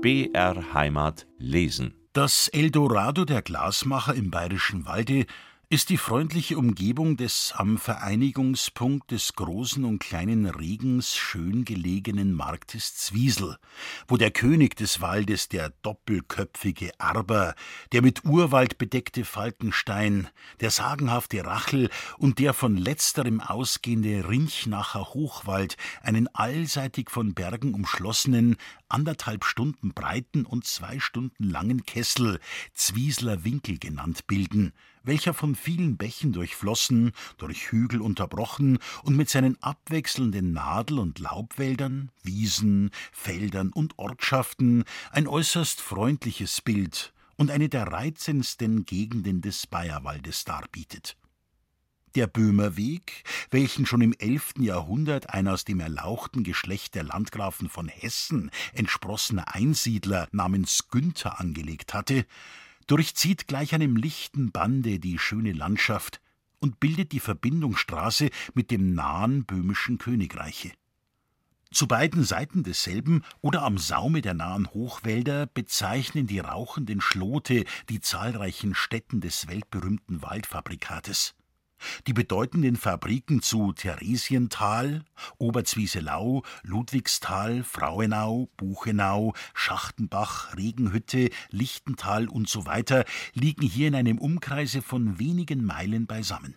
BR Heimat lesen. Das Eldorado der Glasmacher im Bayerischen Walde ist die freundliche Umgebung des am Vereinigungspunkt des großen und kleinen Regens schön gelegenen Marktes Zwiesel, wo der König des Waldes, der doppelköpfige Arber, der mit Urwald bedeckte Falkenstein, der sagenhafte Rachel und der von letzterem ausgehende Rinchnacher Hochwald einen allseitig von Bergen umschlossenen, anderthalb Stunden breiten und zwei Stunden langen Kessel, Zwiesler Winkel genannt, bilden, welcher von vielen Bächen durchflossen, durch Hügel unterbrochen und mit seinen abwechselnden Nadel- und Laubwäldern, Wiesen, Feldern und Ortschaften ein äußerst freundliches Bild und eine der reizendsten Gegenden des Bayerwaldes darbietet. Der Böhmerweg, welchen schon im elften Jahrhundert ein aus dem erlauchten Geschlecht der Landgrafen von Hessen entsprossener Einsiedler namens Günther angelegt hatte, durchzieht gleich einem lichten Bande die schöne Landschaft und bildet die Verbindungsstraße mit dem nahen böhmischen Königreiche. Zu beiden Seiten desselben oder am Saume der nahen Hochwälder bezeichnen die rauchenden Schlote die zahlreichen Stätten des weltberühmten Waldfabrikates. Die bedeutenden Fabriken zu Theresienthal, Oberzwieselau, Ludwigsthal, Frauenau, Buchenau, Schachtenbach, Regenhütte, Lichtental und so liegen hier in einem Umkreise von wenigen Meilen beisammen.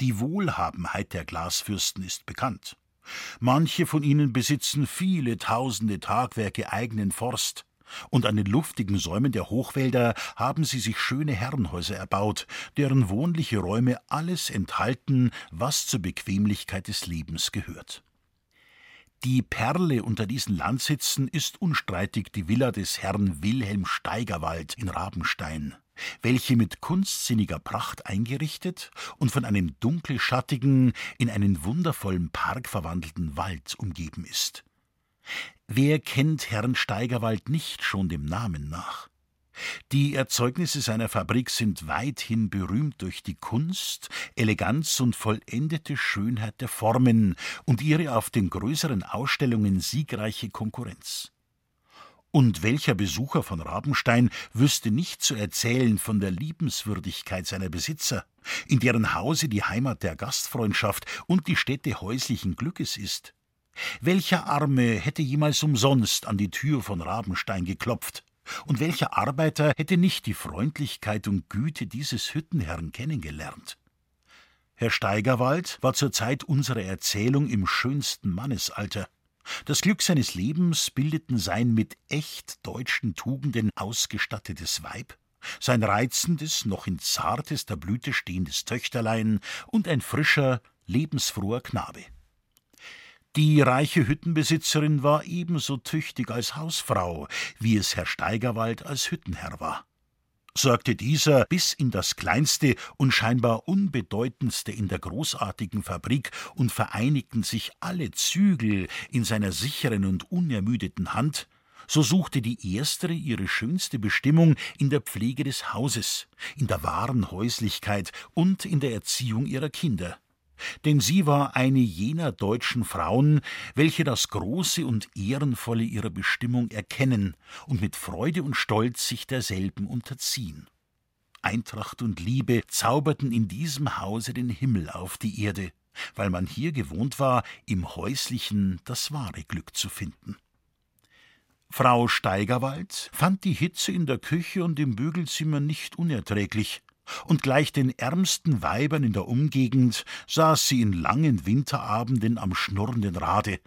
Die Wohlhabenheit der Glasfürsten ist bekannt. Manche von ihnen besitzen viele tausende Tagwerke eigenen Forst, und an den luftigen Säumen der Hochwälder haben sie sich schöne Herrenhäuser erbaut, deren wohnliche Räume alles enthalten, was zur Bequemlichkeit des Lebens gehört. Die Perle unter diesen Landsitzen ist unstreitig die Villa des Herrn Wilhelm Steigerwald in Rabenstein, welche mit kunstsinniger Pracht eingerichtet und von einem dunkelschattigen, in einen wundervollen Park verwandelten Wald umgeben ist. Wer kennt Herrn Steigerwald nicht schon dem Namen nach? Die Erzeugnisse seiner Fabrik sind weithin berühmt durch die Kunst, Eleganz und vollendete Schönheit der Formen und ihre auf den größeren Ausstellungen siegreiche Konkurrenz. Und welcher Besucher von Rabenstein wüsste nicht zu erzählen von der Liebenswürdigkeit seiner Besitzer, in deren Hause die Heimat der Gastfreundschaft und die Stätte häuslichen Glückes ist? Welcher Arme hätte jemals umsonst an die Tür von Rabenstein geklopft? Und welcher Arbeiter hätte nicht die Freundlichkeit und Güte dieses Hüttenherrn kennengelernt? Herr Steigerwald war zur Zeit unserer Erzählung im schönsten Mannesalter. Das Glück seines Lebens bildeten sein mit echt deutschen Tugenden ausgestattetes Weib, sein reizendes, noch in zartester Blüte stehendes Töchterlein und ein frischer, lebensfroher Knabe. Die reiche Hüttenbesitzerin war ebenso tüchtig als Hausfrau, wie es Herr Steigerwald als Hüttenherr war. Sorgte dieser bis in das kleinste und scheinbar unbedeutendste in der großartigen Fabrik und vereinigten sich alle Zügel in seiner sicheren und unermüdeten Hand, so suchte die erstere ihre schönste Bestimmung in der Pflege des Hauses, in der wahren Häuslichkeit und in der Erziehung ihrer Kinder denn sie war eine jener deutschen Frauen, welche das Große und Ehrenvolle ihrer Bestimmung erkennen und mit Freude und Stolz sich derselben unterziehen. Eintracht und Liebe zauberten in diesem Hause den Himmel auf die Erde, weil man hier gewohnt war, im Häuslichen das wahre Glück zu finden. Frau Steigerwald fand die Hitze in der Küche und im Bügelzimmer nicht unerträglich, und gleich den ärmsten Weibern in der Umgegend saß sie in langen Winterabenden am schnurrenden Rade,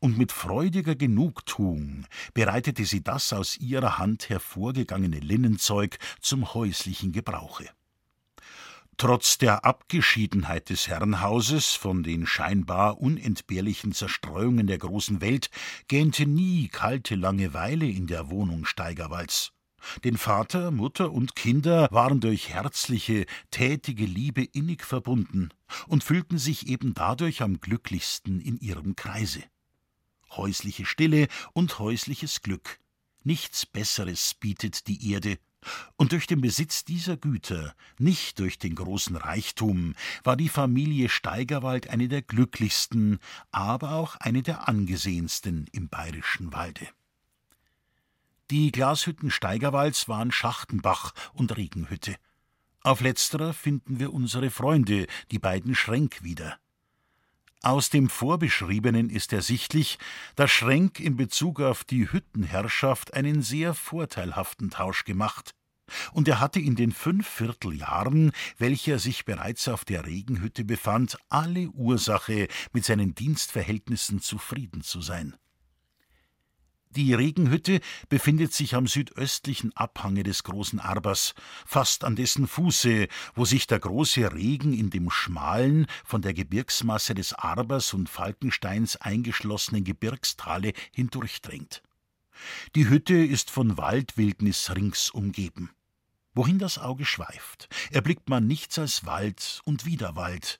und mit freudiger Genugtuung bereitete sie das aus ihrer Hand hervorgegangene Linnenzeug zum häuslichen Gebrauche. Trotz der Abgeschiedenheit des Herrenhauses von den scheinbar unentbehrlichen Zerstreuungen der großen Welt gähnte nie kalte Langeweile in der Wohnung Steigerwalds. Denn Vater, Mutter und Kinder waren durch herzliche, tätige Liebe innig verbunden und fühlten sich eben dadurch am glücklichsten in ihrem Kreise. Häusliche Stille und häusliches Glück. Nichts Besseres bietet die Erde, und durch den Besitz dieser Güter, nicht durch den großen Reichtum, war die Familie Steigerwald eine der glücklichsten, aber auch eine der angesehensten im bayerischen Walde. Die Glashütten Steigerwalds waren Schachtenbach und Regenhütte. Auf letzterer finden wir unsere Freunde, die beiden Schrenk, wieder. Aus dem Vorbeschriebenen ist ersichtlich, dass Schrenk in Bezug auf die Hüttenherrschaft einen sehr vorteilhaften Tausch gemacht. Und er hatte in den fünf Vierteljahren, welche er sich bereits auf der Regenhütte befand, alle Ursache, mit seinen Dienstverhältnissen zufrieden zu sein. Die Regenhütte befindet sich am südöstlichen Abhange des großen Arbers, fast an dessen Fuße, wo sich der große Regen in dem schmalen, von der Gebirgsmasse des Arbers und Falkensteins eingeschlossenen Gebirgstale hindurchdrängt. Die Hütte ist von Waldwildnis rings umgeben. Wohin das Auge schweift, erblickt man nichts als Wald und wieder Wald,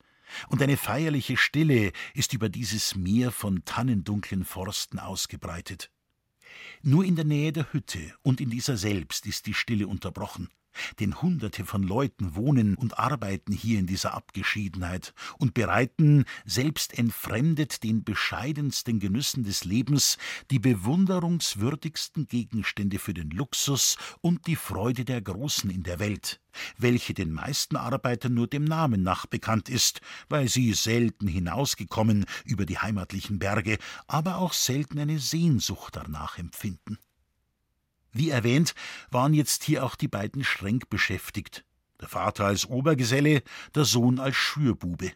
und eine feierliche Stille ist über dieses Meer von tannendunklen Forsten ausgebreitet. Nur in der Nähe der Hütte und in dieser selbst ist die Stille unterbrochen. Denn Hunderte von Leuten wohnen und arbeiten hier in dieser Abgeschiedenheit und bereiten, selbst entfremdet den bescheidensten Genüssen des Lebens, die bewunderungswürdigsten Gegenstände für den Luxus und die Freude der Großen in der Welt, welche den meisten Arbeitern nur dem Namen nach bekannt ist, weil sie selten hinausgekommen über die heimatlichen Berge, aber auch selten eine Sehnsucht danach empfinden. Wie erwähnt, waren jetzt hier auch die beiden Schränk beschäftigt. Der Vater als Obergeselle, der Sohn als Schürbube.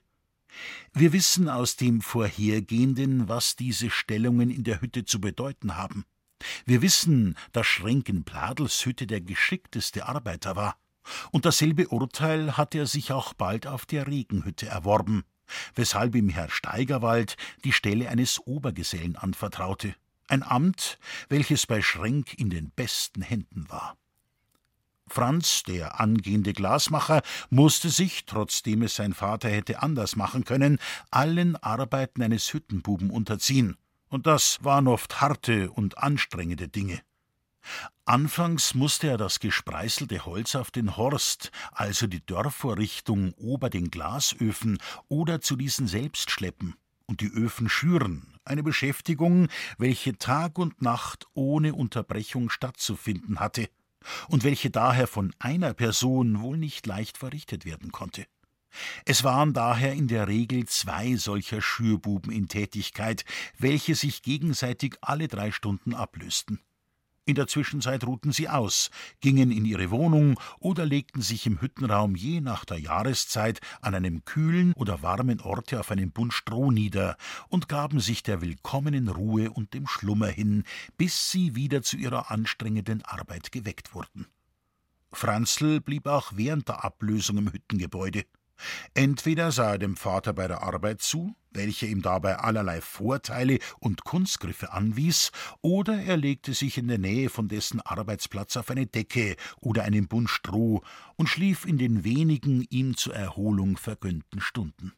Wir wissen aus dem Vorhergehenden, was diese Stellungen in der Hütte zu bedeuten haben. Wir wissen, dass Schränk in Pladels Hütte der geschickteste Arbeiter war. Und dasselbe Urteil hatte er sich auch bald auf der Regenhütte erworben, weshalb ihm Herr Steigerwald die Stelle eines Obergesellen anvertraute ein Amt, welches bei Schrenk in den besten Händen war. Franz, der angehende Glasmacher, musste sich, trotzdem es sein Vater hätte anders machen können, allen Arbeiten eines Hüttenbuben unterziehen, und das waren oft harte und anstrengende Dinge. Anfangs musste er das gespreißelte Holz auf den Horst, also die Dörrvorrichtung ober den Glasöfen, oder zu diesen selbst schleppen und die Öfen schüren, eine Beschäftigung, welche Tag und Nacht ohne Unterbrechung stattzufinden hatte und welche daher von einer Person wohl nicht leicht verrichtet werden konnte. Es waren daher in der Regel zwei solcher Schürbuben in Tätigkeit, welche sich gegenseitig alle drei Stunden ablösten. In der Zwischenzeit ruhten sie aus, gingen in ihre Wohnung oder legten sich im Hüttenraum je nach der Jahreszeit an einem kühlen oder warmen Orte auf einem Bund Stroh nieder und gaben sich der willkommenen Ruhe und dem Schlummer hin, bis sie wieder zu ihrer anstrengenden Arbeit geweckt wurden. Franzl blieb auch während der Ablösung im Hüttengebäude. Entweder sah er dem Vater bei der Arbeit zu, welche ihm dabei allerlei Vorteile und Kunstgriffe anwies, oder er legte sich in der Nähe von dessen Arbeitsplatz auf eine Decke oder einen Bund Stroh und schlief in den wenigen ihm zur Erholung vergönnten Stunden.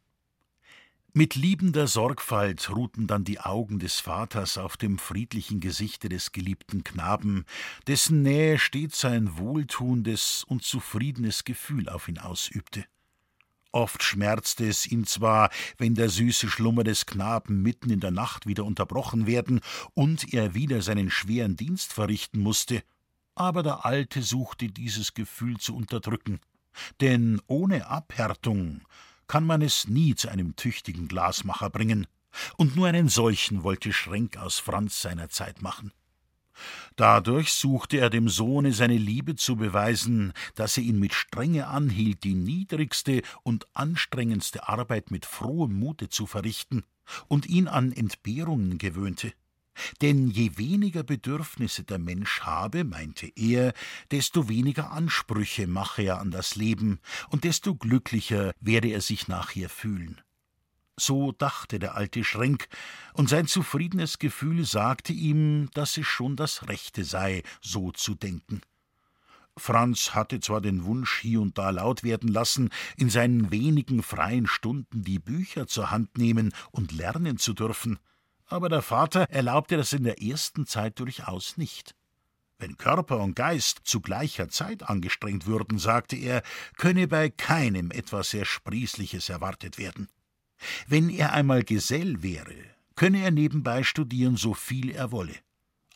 Mit liebender Sorgfalt ruhten dann die Augen des Vaters auf dem friedlichen Gesichte des geliebten Knaben, dessen Nähe stets ein wohltuendes und zufriedenes Gefühl auf ihn ausübte. Oft schmerzte es ihn zwar, wenn der süße Schlummer des Knaben mitten in der Nacht wieder unterbrochen werden und er wieder seinen schweren Dienst verrichten musste, aber der Alte suchte dieses Gefühl zu unterdrücken, denn ohne Abhärtung kann man es nie zu einem tüchtigen Glasmacher bringen, und nur einen solchen wollte Schrenk aus Franz seiner Zeit machen. Dadurch suchte er dem Sohne seine Liebe zu beweisen, dass er ihn mit Strenge anhielt, die niedrigste und anstrengendste Arbeit mit frohem Mute zu verrichten und ihn an Entbehrungen gewöhnte. Denn je weniger Bedürfnisse der Mensch habe, meinte er, desto weniger Ansprüche mache er an das Leben, und desto glücklicher werde er sich nachher fühlen. So dachte der alte Schrenk, und sein zufriedenes Gefühl sagte ihm, dass es schon das Rechte sei, so zu denken. Franz hatte zwar den Wunsch hier und da laut werden lassen, in seinen wenigen freien Stunden die Bücher zur Hand nehmen und lernen zu dürfen, aber der Vater erlaubte das in der ersten Zeit durchaus nicht. Wenn Körper und Geist zu gleicher Zeit angestrengt würden, sagte er, könne bei keinem etwas sehr Sprießliches erwartet werden. Wenn er einmal Gesell wäre, könne er nebenbei studieren, so viel er wolle.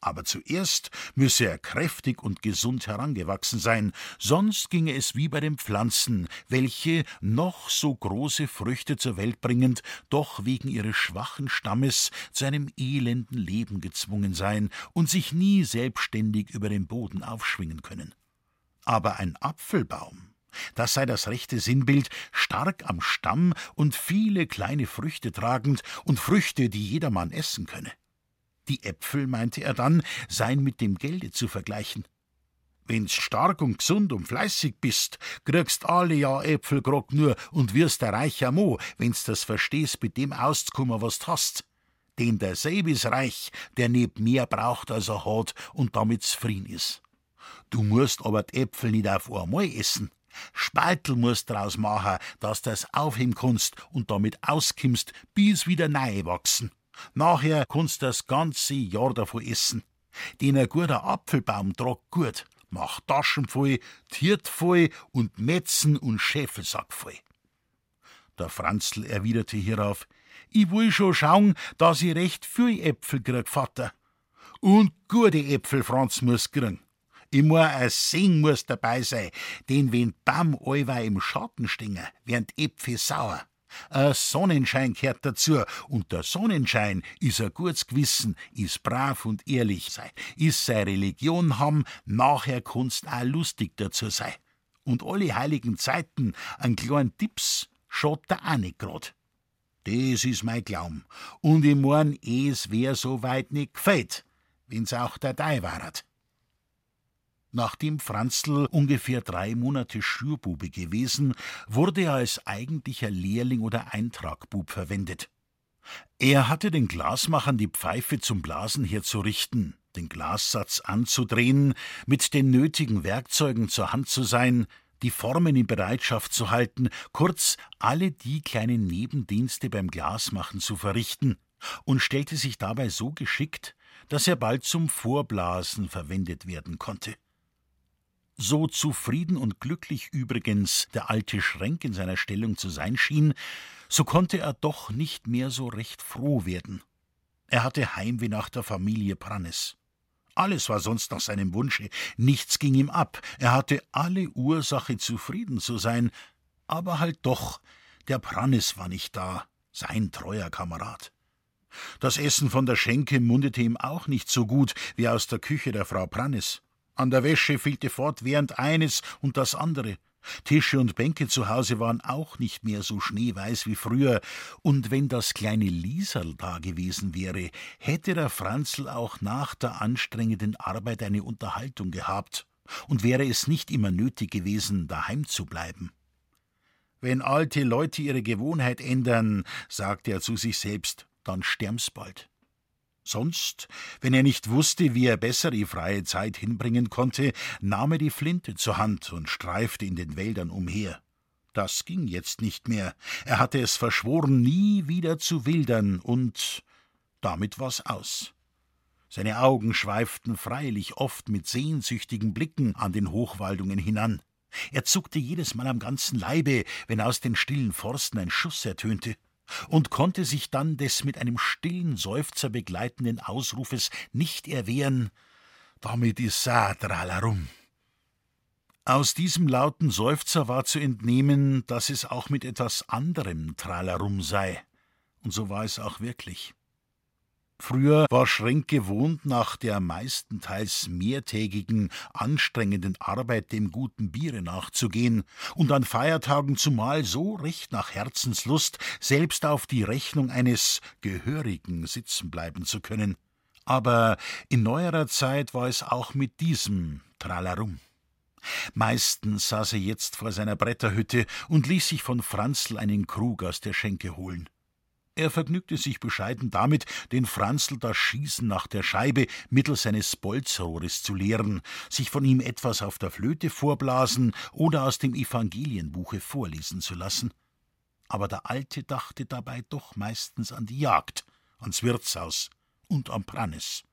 Aber zuerst müsse er kräftig und gesund herangewachsen sein, sonst ginge es wie bei den Pflanzen, welche, noch so große Früchte zur Welt bringend, doch wegen ihres schwachen Stammes zu einem elenden Leben gezwungen seien und sich nie selbstständig über den Boden aufschwingen können. Aber ein Apfelbaum, das sei das rechte Sinnbild, stark am Stamm und viele kleine Früchte tragend und Früchte, die jedermann essen könne. Die Äpfel, meinte er dann, seien mit dem Gelde zu vergleichen. Wenn's stark und gesund und fleißig bist, kriegst alle Jahr Äpfel nur und wirst der reicher Mo, wenn's das verstehst, mit dem auszukommen, was du hast. Denn der ist reich, der neb mehr braucht, als er hat und damit zufrieden ist. Du musst aber die Äpfel nicht auf einmal essen. Spaltel musst draus machen, dass das aufheben kannst und damit auskimmst, bis wieder neu wachsen. Nachher kannst das ganze Jahr davon essen. Den ein guter Apfelbaum tragt gut, macht Taschen voll, Tiert voll und Metzen und Schäfelsack voll. Der Franzl erwiderte hierauf, ich will schon schauen, dass ich recht viel Äpfel krieg, Vater. Und gute Äpfel, Franz, muss kriegen. Muss ein Sing muss dabei sein, denn wenn Baum allweil im Schatten stehen, werden Äpfel sauer. Ein Sonnenschein gehört dazu, und der Sonnenschein ist ein gutes Gewissen, ist brav und ehrlich sein, ist seine Religion haben, nachher kannst auch lustig dazu sein. Und alle heiligen Zeiten einen kleinen Tipps schaut da auch nicht grad. Das ist mein Glauben. Und ich mein, es wär so weit nicht gefällt, wenn's auch der Dei waret. Nachdem Franzl ungefähr drei Monate Schürbube gewesen, wurde er als eigentlicher Lehrling oder Eintragbub verwendet. Er hatte den Glasmachern die Pfeife zum Blasen herzurichten, den Glassatz anzudrehen, mit den nötigen Werkzeugen zur Hand zu sein, die Formen in Bereitschaft zu halten, kurz alle die kleinen Nebendienste beim Glasmachen zu verrichten, und stellte sich dabei so geschickt, dass er bald zum Vorblasen verwendet werden konnte. So zufrieden und glücklich übrigens der alte Schränk in seiner Stellung zu sein schien, so konnte er doch nicht mehr so recht froh werden. Er hatte Heimweh nach der Familie Prannes. Alles war sonst nach seinem Wunsche, nichts ging ihm ab, er hatte alle Ursache, zufrieden zu sein, aber halt doch, der Prannes war nicht da, sein treuer Kamerad. Das Essen von der Schenke mundete ihm auch nicht so gut wie aus der Küche der Frau Prannes. An der Wäsche fehlte fortwährend eines und das andere. Tische und Bänke zu Hause waren auch nicht mehr so schneeweiß wie früher, und wenn das kleine Lieserl da gewesen wäre, hätte der Franzl auch nach der anstrengenden Arbeit eine Unterhaltung gehabt, und wäre es nicht immer nötig gewesen, daheim zu bleiben. Wenn alte Leute ihre Gewohnheit ändern, sagte er zu sich selbst, dann sterben's bald. Sonst, wenn er nicht wusste, wie er besser die freie Zeit hinbringen konnte, nahm er die Flinte zur Hand und streifte in den Wäldern umher. Das ging jetzt nicht mehr. Er hatte es verschworen, nie wieder zu wildern, und damit war's aus. Seine Augen schweiften freilich oft mit sehnsüchtigen Blicken an den Hochwaldungen hinan. Er zuckte jedes Mal am ganzen Leibe, wenn aus den stillen Forsten ein Schuss ertönte und konnte sich dann des mit einem stillen Seufzer begleitenden Ausrufes nicht erwehren, damit ist Sadralarum. Aus diesem lauten Seufzer war zu entnehmen, dass es auch mit etwas anderem Tralarum sei. Und so war es auch wirklich. Früher war Schrenk gewohnt, nach der meistenteils mehrtägigen, anstrengenden Arbeit dem guten Biere nachzugehen und an Feiertagen zumal so recht nach Herzenslust selbst auf die Rechnung eines Gehörigen sitzen bleiben zu können. Aber in neuerer Zeit war es auch mit diesem Tralarum. Meistens saß er jetzt vor seiner Bretterhütte und ließ sich von Franzl einen Krug aus der Schenke holen. Er vergnügte sich bescheiden damit, den Franzl das Schießen nach der Scheibe mittels seines Bolzrohres zu lehren, sich von ihm etwas auf der Flöte vorblasen oder aus dem Evangelienbuche vorlesen zu lassen. Aber der Alte dachte dabei doch meistens an die Jagd, ans Wirtshaus und am Prannes.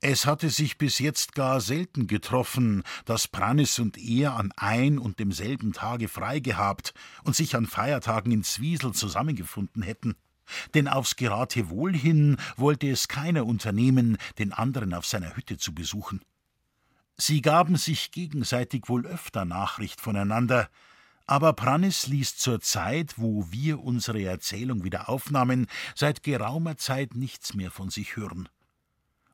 Es hatte sich bis jetzt gar selten getroffen, dass Prannes und er an ein und demselben Tage frei gehabt und sich an Feiertagen in Zwiesel zusammengefunden hätten. Denn aufs Geratewohl hin wollte es keiner unternehmen, den anderen auf seiner Hütte zu besuchen. Sie gaben sich gegenseitig wohl öfter Nachricht voneinander, aber Prannis ließ zur Zeit, wo wir unsere Erzählung wieder aufnahmen, seit geraumer Zeit nichts mehr von sich hören.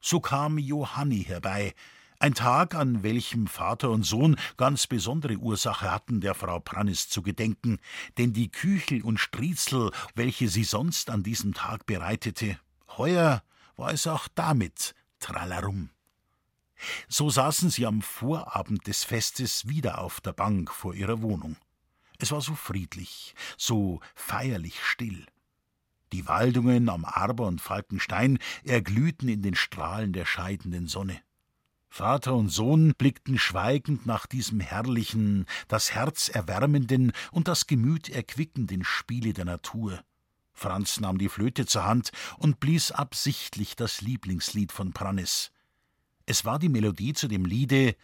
So kam Johanni herbei, ein Tag, an welchem Vater und Sohn ganz besondere Ursache hatten, der Frau Prannis zu gedenken, denn die Küchel und Striezel, welche sie sonst an diesem Tag bereitete, heuer war es auch damit tralarum. So saßen sie am Vorabend des Festes wieder auf der Bank vor ihrer Wohnung. Es war so friedlich, so feierlich still. Die Waldungen am Arber und Falkenstein erglühten in den Strahlen der scheidenden Sonne. Vater und Sohn blickten schweigend nach diesem herrlichen, das Herz erwärmenden und das Gemüt erquickenden Spiele der Natur. Franz nahm die Flöte zur Hand und blies absichtlich das Lieblingslied von Prannes. Es war die Melodie zu dem Liede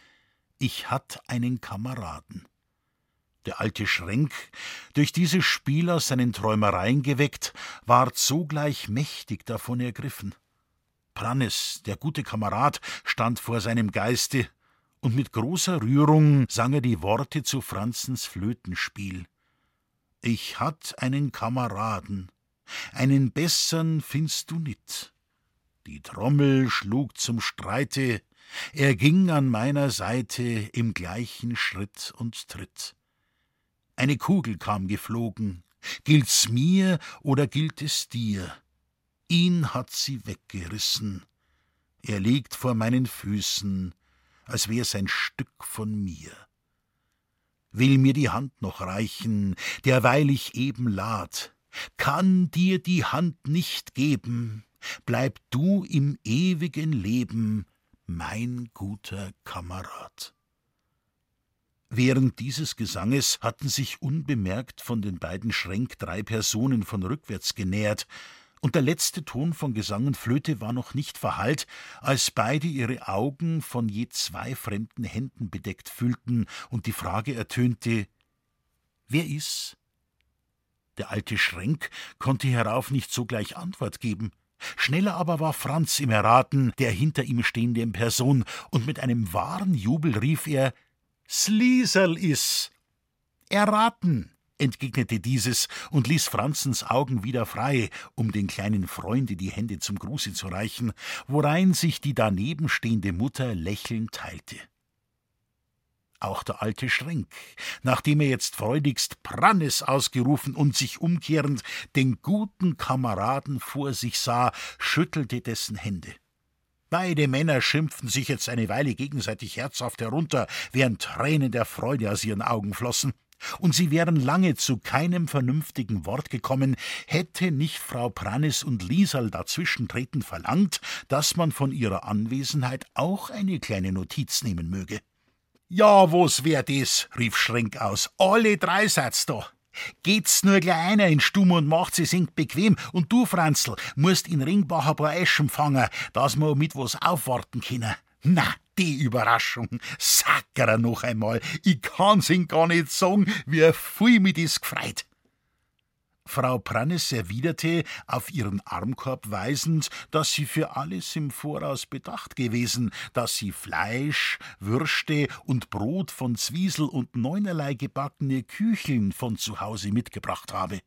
Ich hatt einen Kameraden. Der alte Schrenk, durch diese Spiel aus seinen Träumereien geweckt, ward sogleich mächtig davon ergriffen. Prannes, der gute Kamerad, stand vor seinem Geiste, und mit großer Rührung sang er die Worte zu Franzens Flötenspiel. Ich hatt einen Kameraden, einen bessern findst du nit. Die Trommel schlug zum Streite, er ging an meiner Seite im gleichen Schritt und Tritt. Eine Kugel kam geflogen, gilt's mir oder gilt es dir? Ihn hat sie weggerissen. Er liegt vor meinen Füßen, als wär's ein Stück von mir. Will mir die Hand noch reichen, derweil ich eben lad, kann dir die Hand nicht geben, bleib du im ewigen Leben, mein guter Kamerad. Während dieses Gesanges hatten sich unbemerkt von den beiden Schränk drei Personen von rückwärts genähert, und der letzte Ton von Gesang und Flöte war noch nicht verhallt, als beide ihre Augen von je zwei fremden Händen bedeckt fühlten und die Frage ertönte: Wer ist? Der alte Schränk konnte hierauf nicht sogleich Antwort geben. Schneller aber war Franz im Erraten, der hinter ihm stehende in Person, und mit einem wahren Jubel rief er: Slieserl is! Erraten! Entgegnete dieses und ließ Franzens Augen wieder frei, um den kleinen Freunde die Hände zum Gruße zu reichen, worein sich die daneben stehende Mutter lächelnd teilte. Auch der alte Schrenk, nachdem er jetzt freudigst Prannes ausgerufen und sich umkehrend den guten Kameraden vor sich sah, schüttelte dessen Hände. Beide Männer schimpften sich jetzt eine Weile gegenseitig herzhaft herunter, während Tränen der Freude aus ihren Augen flossen und sie wären lange zu keinem vernünftigen Wort gekommen, hätte nicht Frau Prannis und Liesal dazwischentreten verlangt, dass man von ihrer Anwesenheit auch eine kleine Notiz nehmen möge. Ja, wo's wär das? rief Schrenk aus. Alle drei seid's da. Geht's nur gleich einer in Stumm und macht sie singt bequem, und du, Franzl, musst in Ringbach ein paar Eschen fangen, dass wir mit was aufwarten können. Na, die Überraschung. Sackerer noch einmal. Ich kann's Ihnen gar nicht sagen, wie viel mich das gefreut. Frau Prannes erwiderte, auf ihren Armkorb weisend, dass sie für alles im Voraus bedacht gewesen, dass sie Fleisch, Würste und Brot von Zwiesel und neunerlei gebackene Kücheln von zu Hause mitgebracht habe.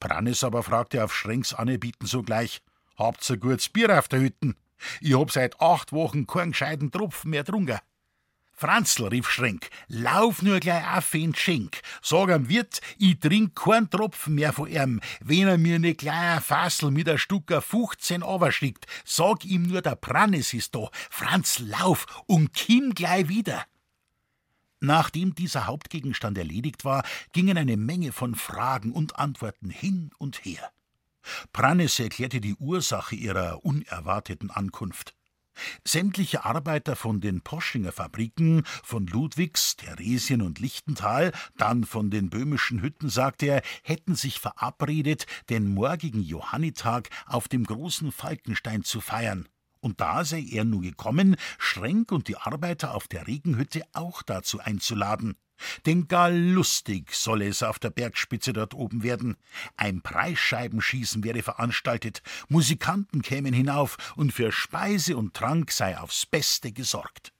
Prannes aber fragte auf Schränks Anerbieten sogleich: Habt's ein gutes Bier auf der Hütten? Ich hab seit acht Wochen keinen gescheiten Tropfen mehr trunken. Franzl, rief Schrenk, lauf nur gleich auf in den Schenk. Sag am Wirt, ich trink keinen Tropfen mehr von ihm, wenn er mir ne kleine Fassel mit a Stucker 15 schickt. Sag ihm nur, der Prannes ist da. Franzl, lauf und komm gleich wieder. Nachdem dieser Hauptgegenstand erledigt war, gingen eine Menge von Fragen und Antworten hin und her. Prannes erklärte die Ursache ihrer unerwarteten Ankunft. Sämtliche Arbeiter von den Poschinger Fabriken, von Ludwigs, Theresien und Lichtental, dann von den böhmischen Hütten, sagte er, hätten sich verabredet, den morgigen Johannitag auf dem großen Falkenstein zu feiern. Und da sei er nun gekommen, Schrenk und die Arbeiter auf der Regenhütte auch dazu einzuladen. Denn gar lustig solle es auf der Bergspitze dort oben werden. Ein Preisscheibenschießen wäre veranstaltet, Musikanten kämen hinauf und für Speise und Trank sei aufs Beste gesorgt.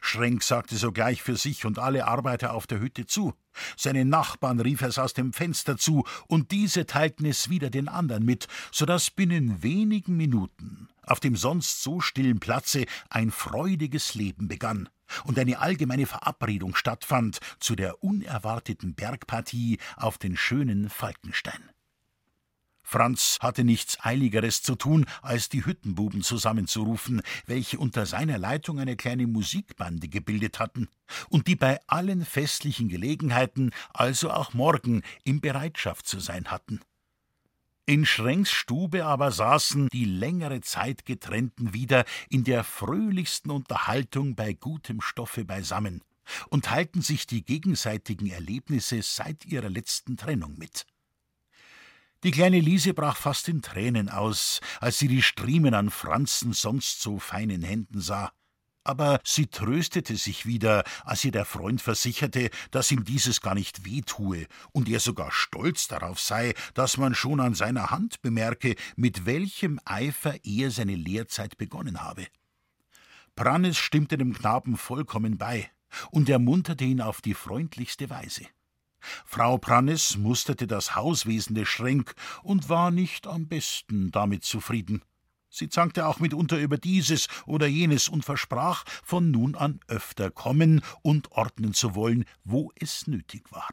Schrenk sagte sogleich für sich und alle Arbeiter auf der Hütte zu. Seine Nachbarn rief es aus dem Fenster zu, und diese teilten es wieder den anderen mit, so dass binnen wenigen Minuten auf dem sonst so stillen Platze ein freudiges Leben begann und eine allgemeine Verabredung stattfand zu der unerwarteten Bergpartie auf den schönen Falkenstein. Franz hatte nichts Eiligeres zu tun, als die Hüttenbuben zusammenzurufen, welche unter seiner Leitung eine kleine Musikbande gebildet hatten und die bei allen festlichen Gelegenheiten, also auch morgen, in Bereitschaft zu sein hatten. In Schrenks Stube aber saßen die längere Zeit getrennten wieder in der fröhlichsten Unterhaltung bei gutem Stoffe beisammen und teilten sich die gegenseitigen Erlebnisse seit ihrer letzten Trennung mit. Die kleine Liese brach fast in Tränen aus, als sie die Striemen an Franzen sonst so feinen Händen sah. Aber sie tröstete sich wieder, als ihr der Freund versicherte, dass ihm dieses gar nicht wehtue und er sogar stolz darauf sei, dass man schon an seiner Hand bemerke, mit welchem Eifer er seine Lehrzeit begonnen habe. Prannes stimmte dem Knaben vollkommen bei und ermunterte ihn auf die freundlichste Weise. Frau Prannes musterte das Hauswesen des Schrenk und war nicht am besten damit zufrieden. Sie zankte auch mitunter über dieses oder jenes und versprach, von nun an öfter kommen und ordnen zu wollen, wo es nötig war.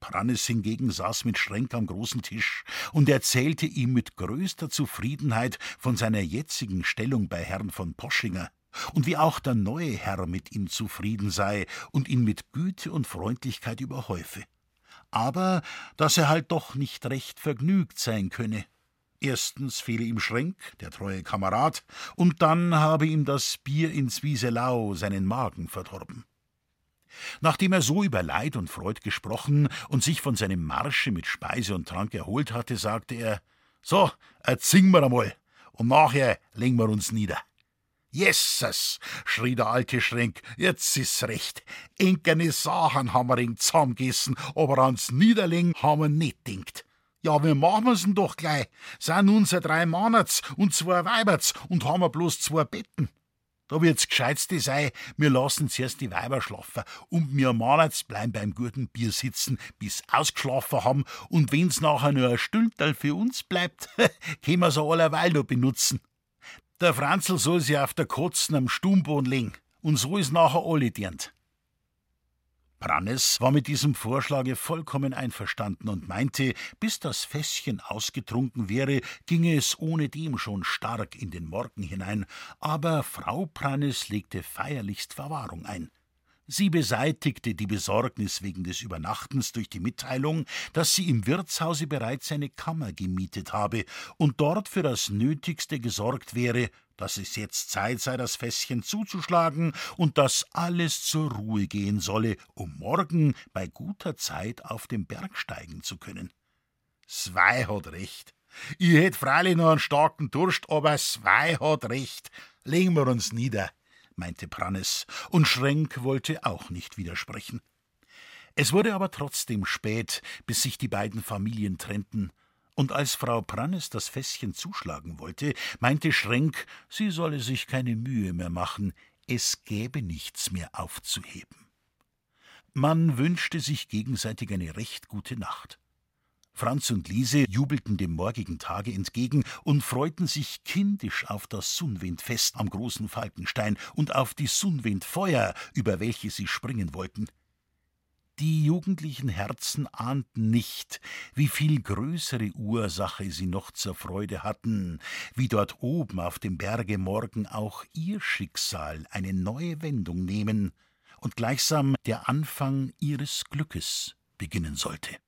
Prannes hingegen saß mit Schrenk am großen Tisch und erzählte ihm mit größter Zufriedenheit von seiner jetzigen Stellung bei Herrn von Poschinger und wie auch der neue Herr mit ihm zufrieden sei und ihn mit Güte und Freundlichkeit überhäufe. Aber dass er halt doch nicht recht vergnügt sein könne. Erstens fehle ihm Schrenk, der treue Kamerad, und dann habe ihm das Bier ins Wieselau seinen Magen verdorben. Nachdem er so über Leid und Freud gesprochen und sich von seinem Marsche mit Speise und Trank erholt hatte, sagte er: So, jetzt wir einmal, und nachher legen wir uns nieder. Jesses, schrie der alte Schrenk, jetzt ist's recht. Enkerne Sachen haben wir ihn zusammengessen, aber ans Niederlegen haben wir nicht denkt. Ja, wie machen wir's doch gleich? Sind unser drei Monats und zwei Weiberts und haben bloß zwei Betten. Da wird's gescheitste sei, wir lassen zuerst die Weiber schlafen und wir Monats bleiben beim guten Bier sitzen, bis ausgeschlafen haben und wenn's nachher nur ein Stündel für uns bleibt, können wir's allerweil noch benutzen. Der Franzl soll sich auf der Kotzen am Stummboden legen. Und so ist nachher alle dient. Brannes war mit diesem Vorschlage vollkommen einverstanden und meinte, bis das Fässchen ausgetrunken wäre, ginge es ohnedem schon stark in den Morgen hinein, aber Frau Brannes legte feierlichst Verwahrung ein. Sie beseitigte die Besorgnis wegen des Übernachtens durch die Mitteilung, dass sie im Wirtshause bereits eine Kammer gemietet habe und dort für das Nötigste gesorgt wäre, dass es jetzt Zeit sei, das Fässchen zuzuschlagen und dass alles zur Ruhe gehen solle, um morgen bei guter Zeit auf den Berg steigen zu können. Zwei hat recht. Ich hätt freilich noch einen starken Durst, aber Zwei hat recht. Legen wir uns nieder meinte Prannes, und Schrenk wollte auch nicht widersprechen. Es wurde aber trotzdem spät, bis sich die beiden Familien trennten, und als Frau Prannes das Fässchen zuschlagen wollte, meinte Schrenk, sie solle sich keine Mühe mehr machen, es gäbe nichts mehr aufzuheben. Man wünschte sich gegenseitig eine recht gute Nacht. Franz und Liese jubelten dem morgigen Tage entgegen und freuten sich kindisch auf das Sunwindfest am großen Falkenstein und auf die Sunwindfeuer, über welche sie springen wollten. Die jugendlichen Herzen ahnten nicht, wie viel größere Ursache sie noch zur Freude hatten, wie dort oben auf dem Berge morgen auch ihr Schicksal eine neue Wendung nehmen und gleichsam der Anfang ihres Glückes beginnen sollte.